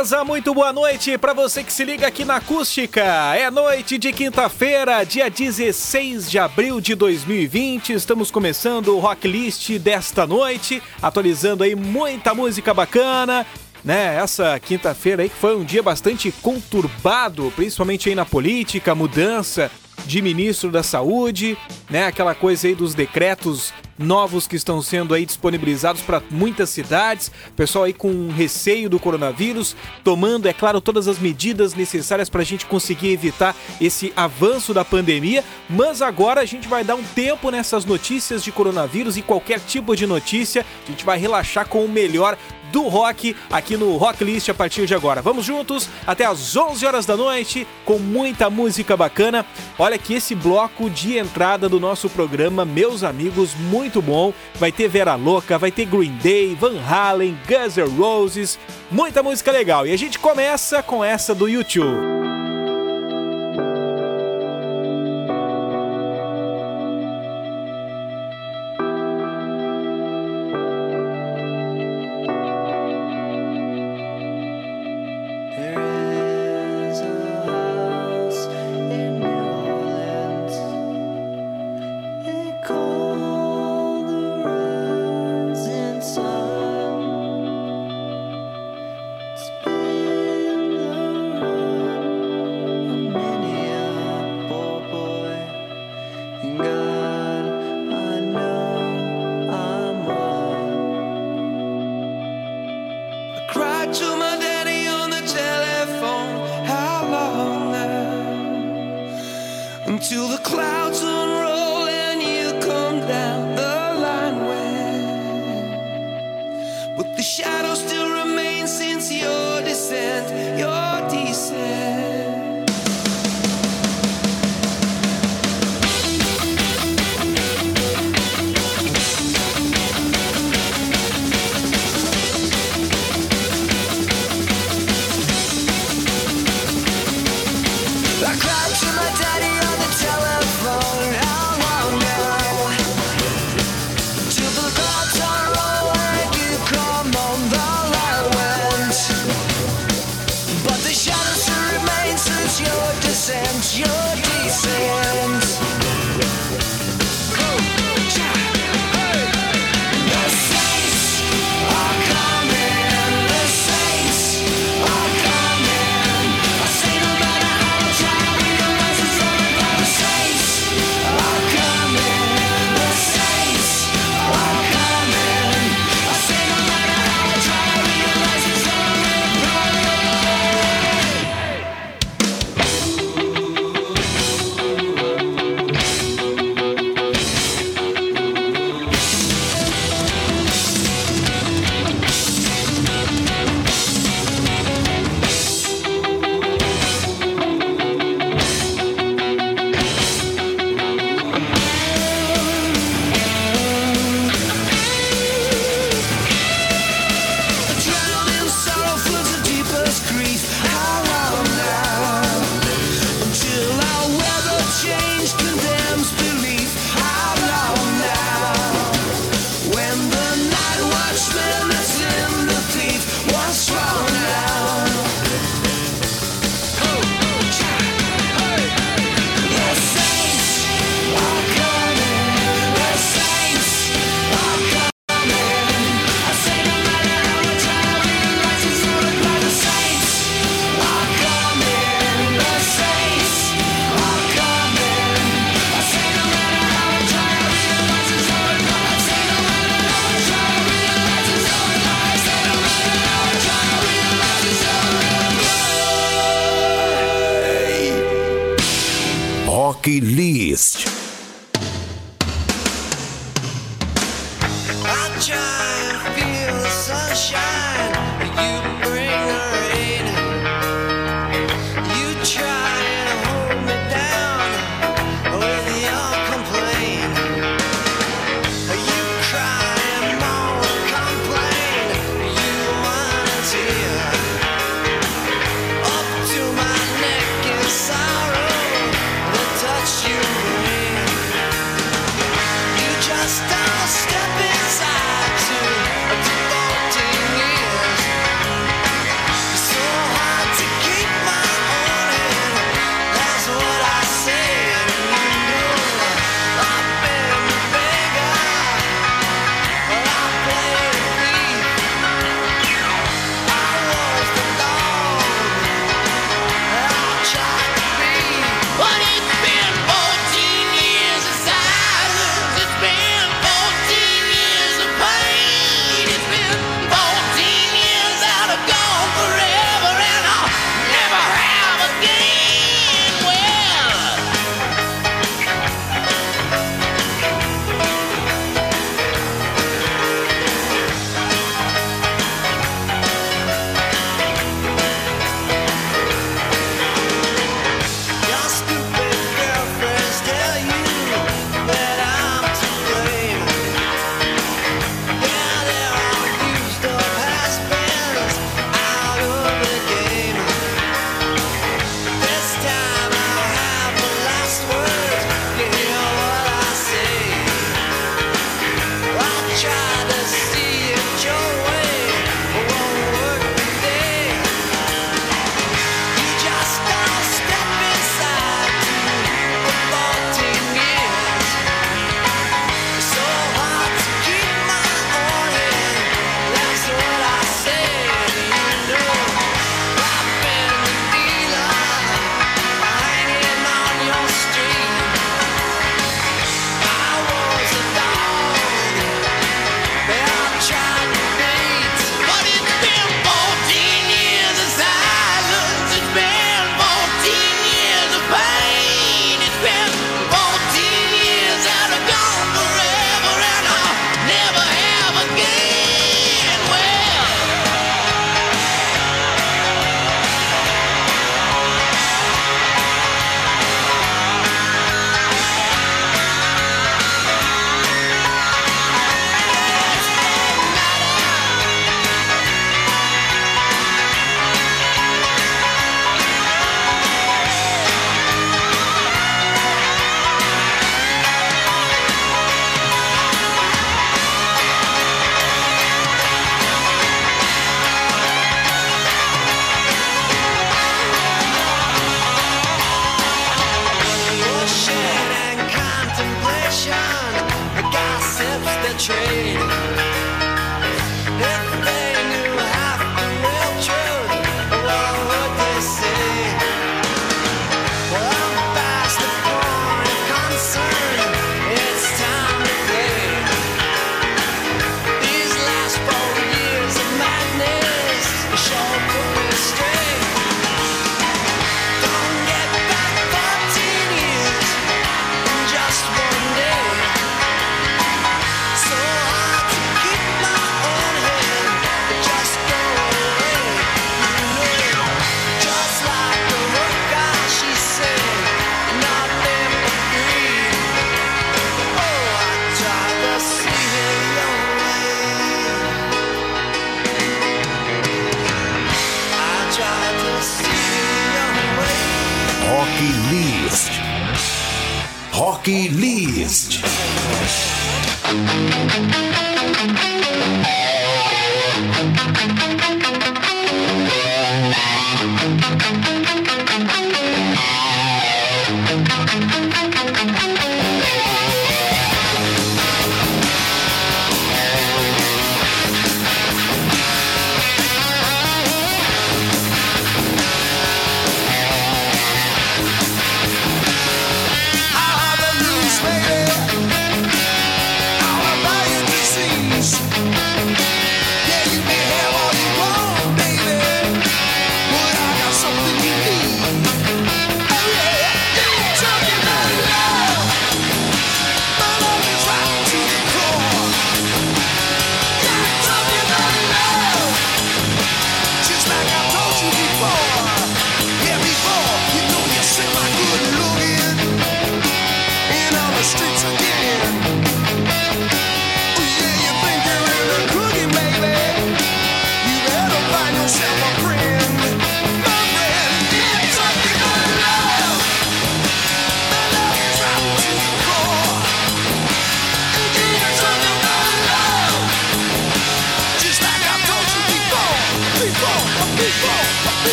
Beleza, muito boa noite para você que se liga aqui na Acústica. É noite de quinta-feira, dia 16 de abril de 2020. Estamos começando o Rock List desta noite, atualizando aí muita música bacana, né? Essa quinta-feira aí que foi um dia bastante conturbado, principalmente aí na política, mudança de ministro da Saúde, né? Aquela coisa aí dos decretos novos que estão sendo aí disponibilizados para muitas cidades. Pessoal aí com receio do coronavírus, tomando, é claro, todas as medidas necessárias para a gente conseguir evitar esse avanço da pandemia. Mas agora a gente vai dar um tempo nessas notícias de coronavírus e qualquer tipo de notícia. A gente vai relaxar com o melhor do rock aqui no Rock List a partir de agora. Vamos juntos até as 11 horas da noite com muita música bacana. Olha que esse bloco de entrada do nosso programa, meus amigos, muito bom. Vai ter Vera Louca, vai ter Green Day, Van Halen, Guns N' Roses, muita música legal. E a gente começa com essa do YouTube.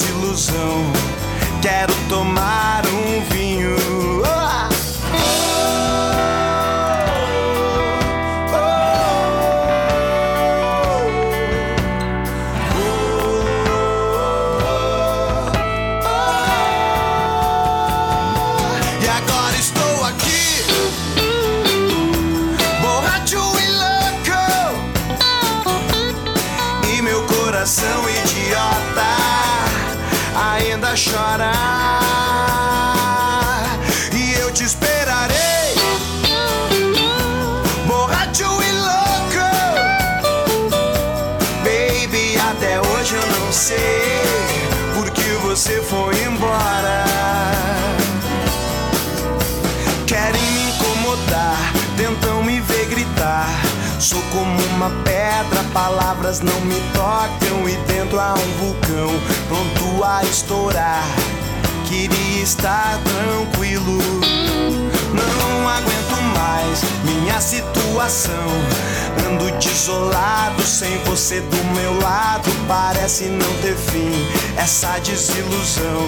desilusão. E eu te esperarei borrativo e louco, baby. Até hoje eu não sei por que você foi embora. Querem me incomodar, tentam me ver gritar. Sou como uma pedra, palavras não me tocam. E dentro há um vulcão, pronto a estourar queria estar tranquilo. Não aguento mais minha situação. Ando desolado sem você do meu lado. Parece não ter fim essa desilusão.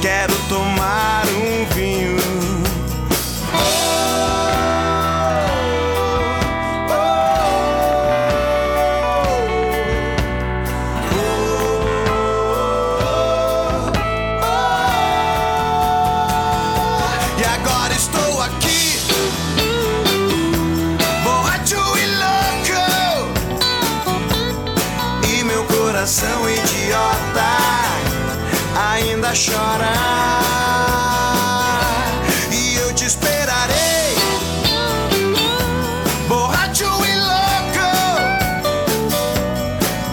Quero tomar um vinho. Oh! a chorar. E eu te esperarei, borracho e louco,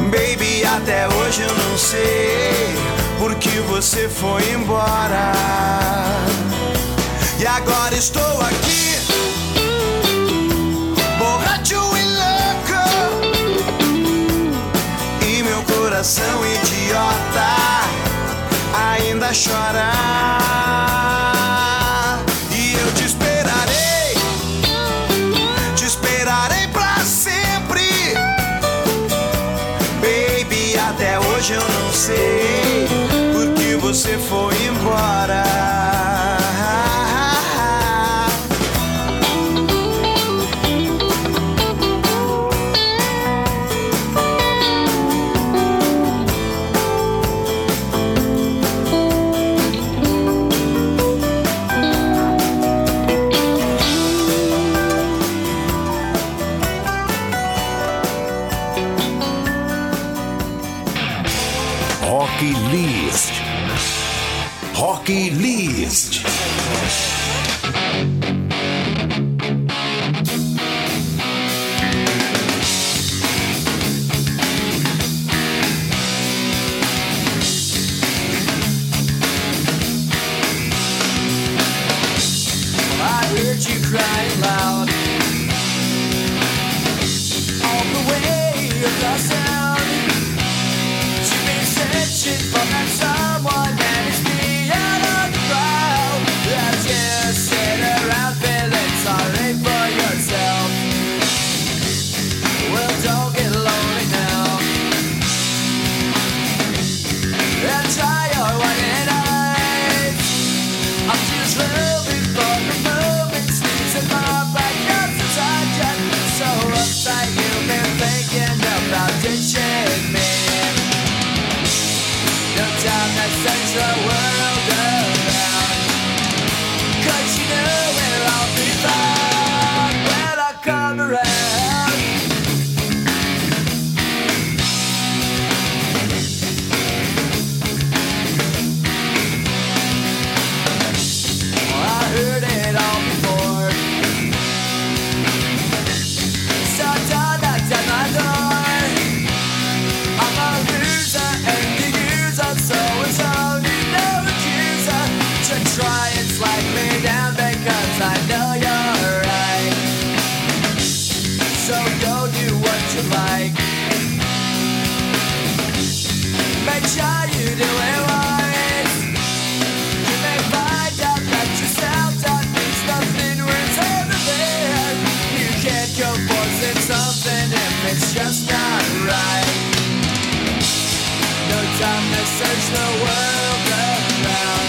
baby. Até hoje eu não sei porque você foi embora. E agora estou aqui, borracho e louco. E meu coração é idiota ainda chorar. E eu te esperarei, te esperarei pra sempre. Baby, até hoje eu não sei porque você foi embora. sense the world around.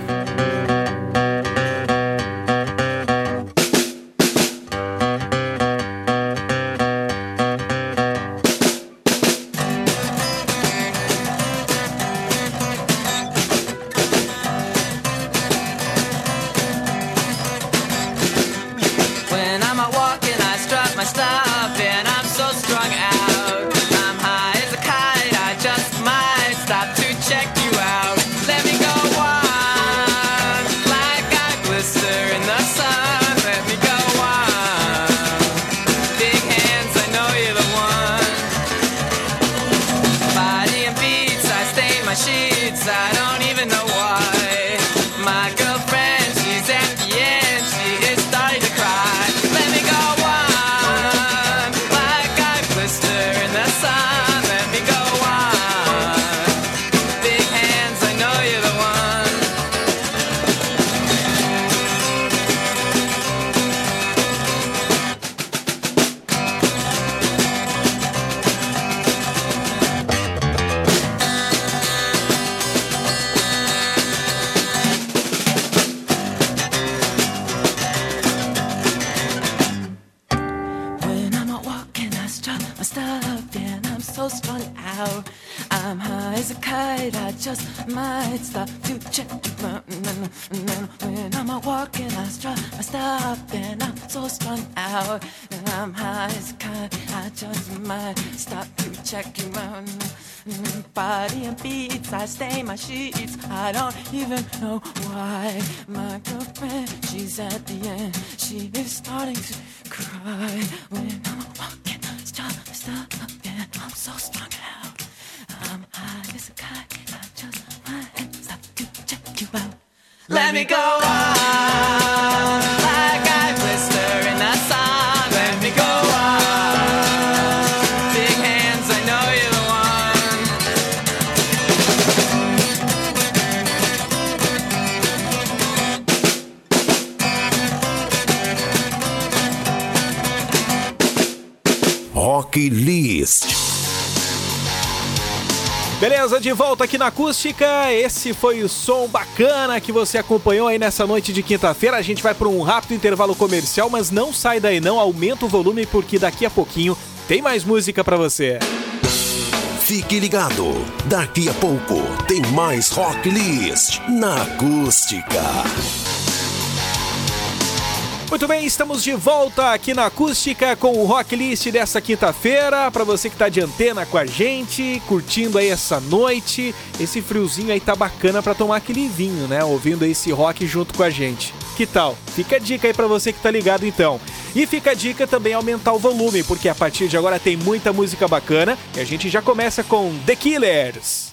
check. Let me go on Beleza, de volta aqui na Acústica. Esse foi o som bacana que você acompanhou aí nessa noite de quinta-feira. A gente vai para um rápido intervalo comercial, mas não sai daí não, aumenta o volume porque daqui a pouquinho tem mais música para você. Fique ligado. Daqui a pouco tem mais Rock List na Acústica. Muito bem, estamos de volta aqui na Acústica com o Rock List dessa quinta-feira. Para você que tá de antena com a gente, curtindo aí essa noite. Esse friozinho aí tá bacana para tomar aquele vinho, né? Ouvindo esse rock junto com a gente. Que tal? Fica a dica aí para você que tá ligado então. E fica a dica também aumentar o volume, porque a partir de agora tem muita música bacana e a gente já começa com The Killers.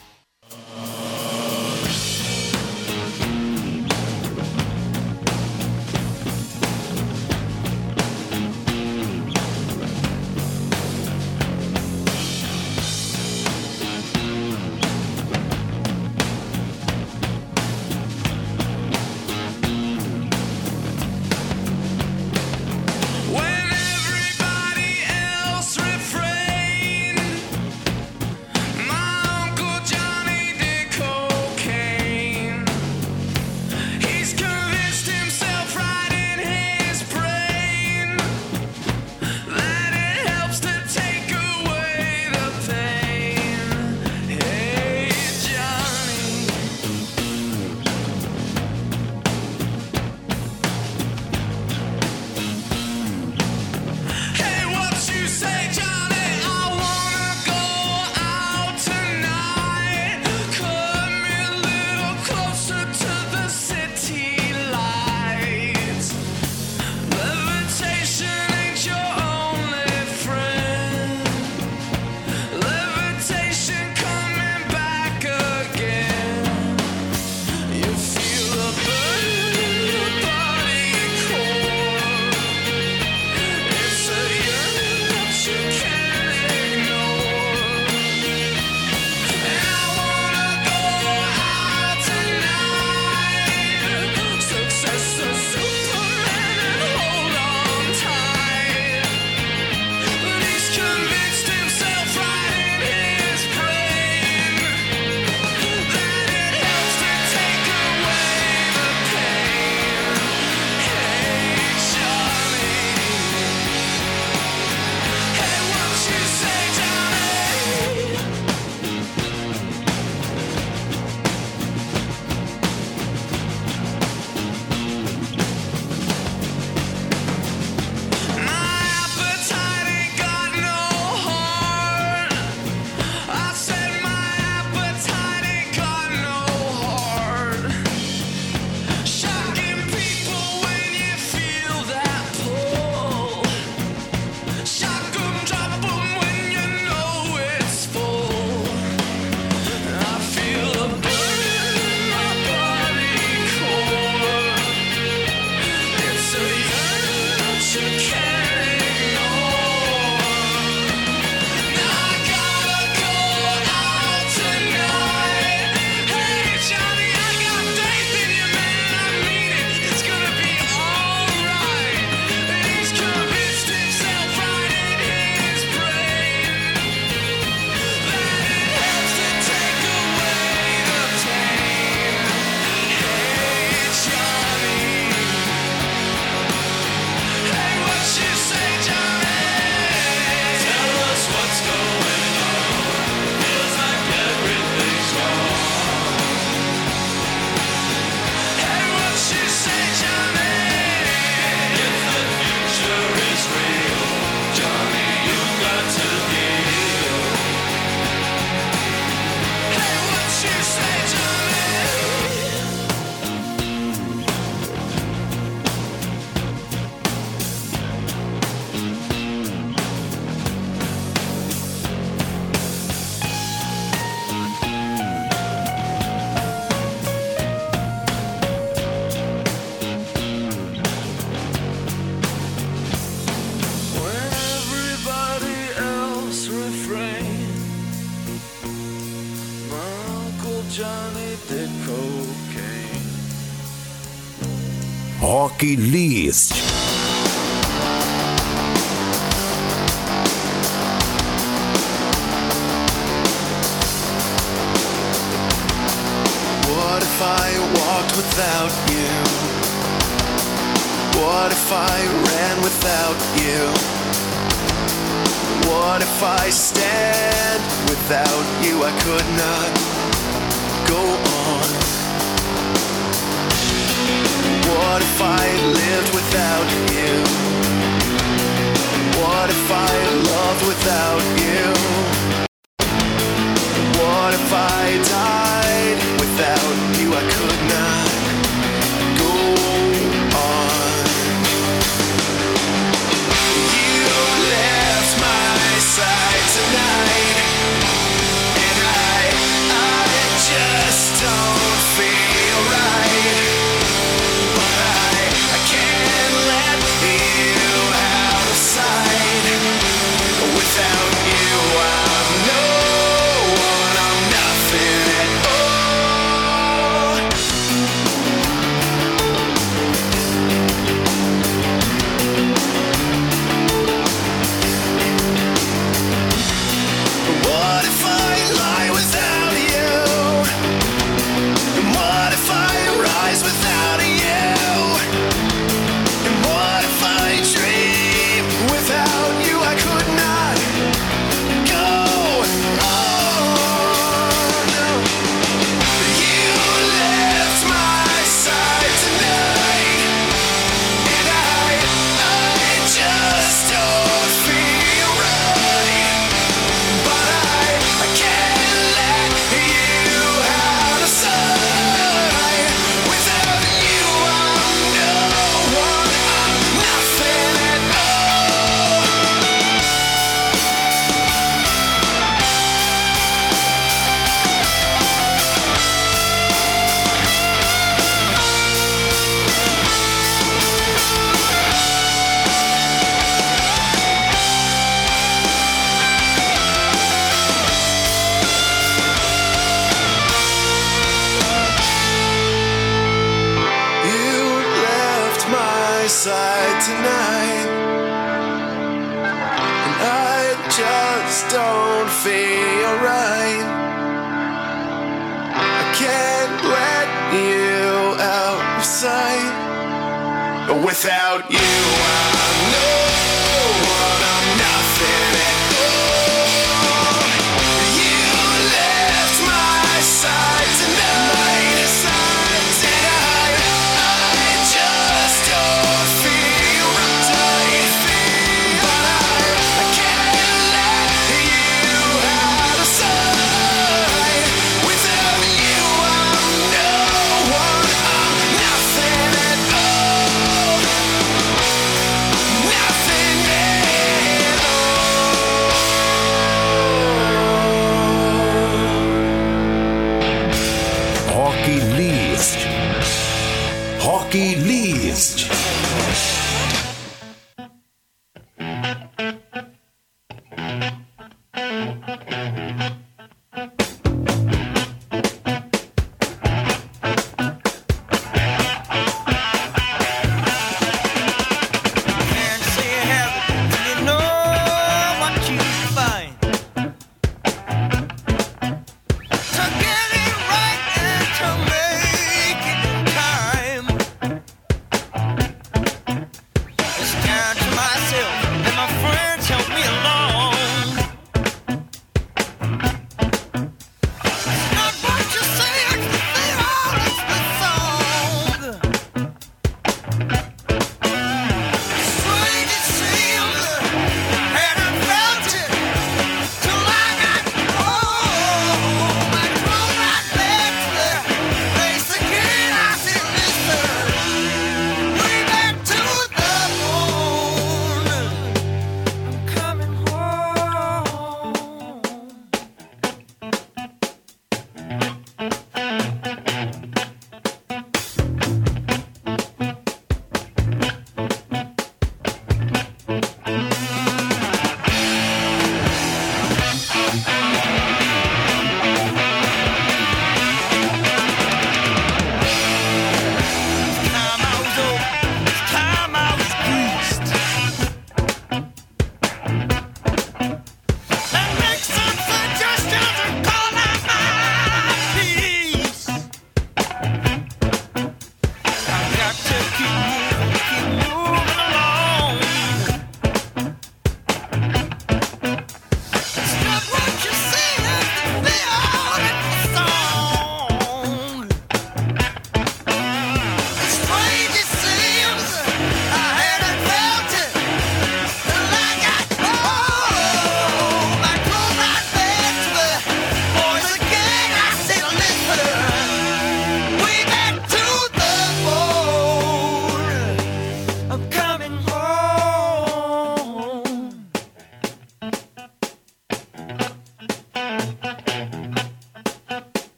list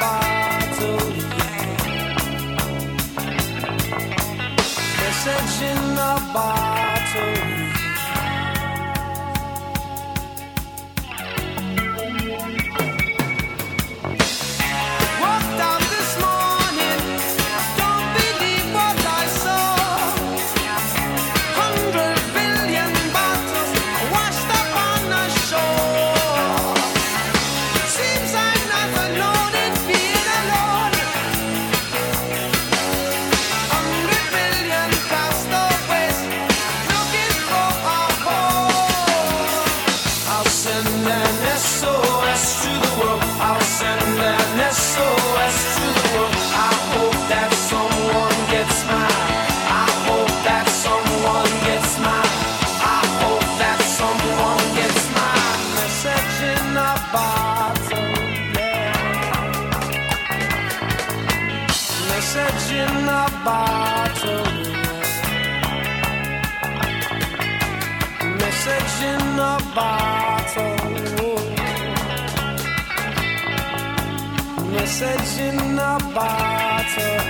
bottle, yeah. In bottle. Bye.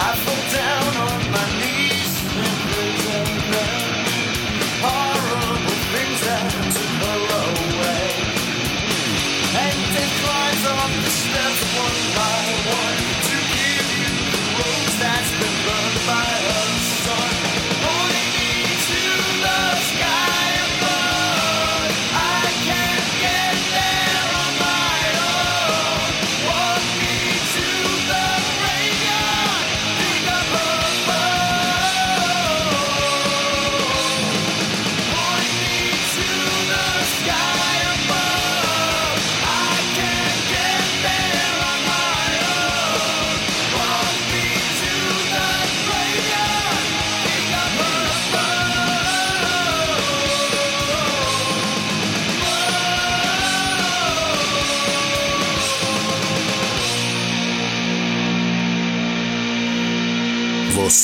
I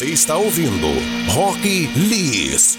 Você está ouvindo Rock List.